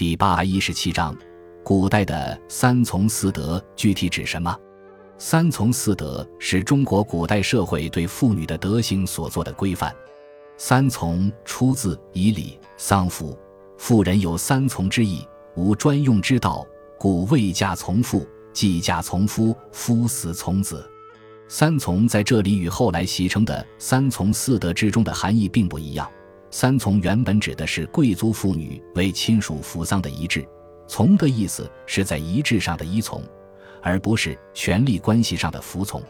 第八百一十七章，古代的三从四德具体指什么？三从四德是中国古代社会对妇女的德行所做的规范。三从出自《以礼·丧服》，妇人有三从之意，无专用之道，故未嫁从父，既嫁从夫，夫死从子。三从在这里与后来习成的三从四德之中的含义并不一样。三从原本指的是贵族妇女为亲属服丧的仪制，从的意思是在仪制上的依从，而不是权力关系上的服从。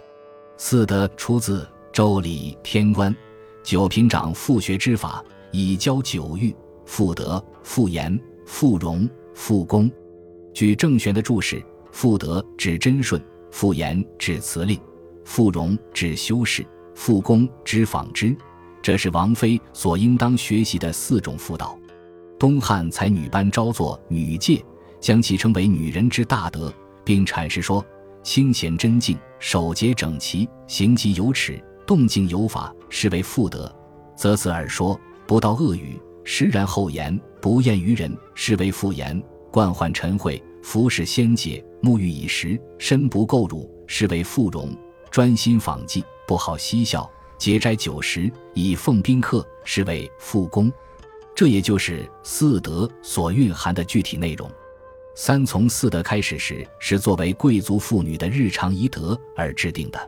四德出自《周礼·天官》，九品长复学之法，以教九欲：妇德、妇言、妇容、妇功。据郑玄的注释，妇德指贞顺，妇言指辞令，妇容指修饰，妇功指纺织。这是王妃所应当学习的四种妇道。东汉才女班招作女诫，将其称为女人之大德，并阐释说：清闲贞静，守节整齐，行疾有耻，动静有法，是为妇德。则此耳说，不道恶语，实然后言，不厌于人，是为妇言。惯患晨会，服侍仙姐，沐浴以食，身不垢辱，是为妇容。专心访妓，不好嬉笑。节斋酒食，以奉宾客，是为复公。这也就是四德所蕴含的具体内容。三从四德开始时是作为贵族妇女的日常仪德而制定的，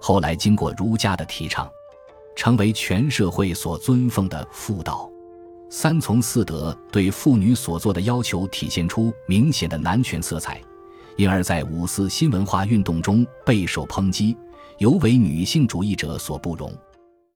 后来经过儒家的提倡，成为全社会所尊奉的妇道。三从四德对妇女所做的要求体现出明显的男权色彩，因而，在五四新文化运动中备受抨击。尤为女性主义者所不容。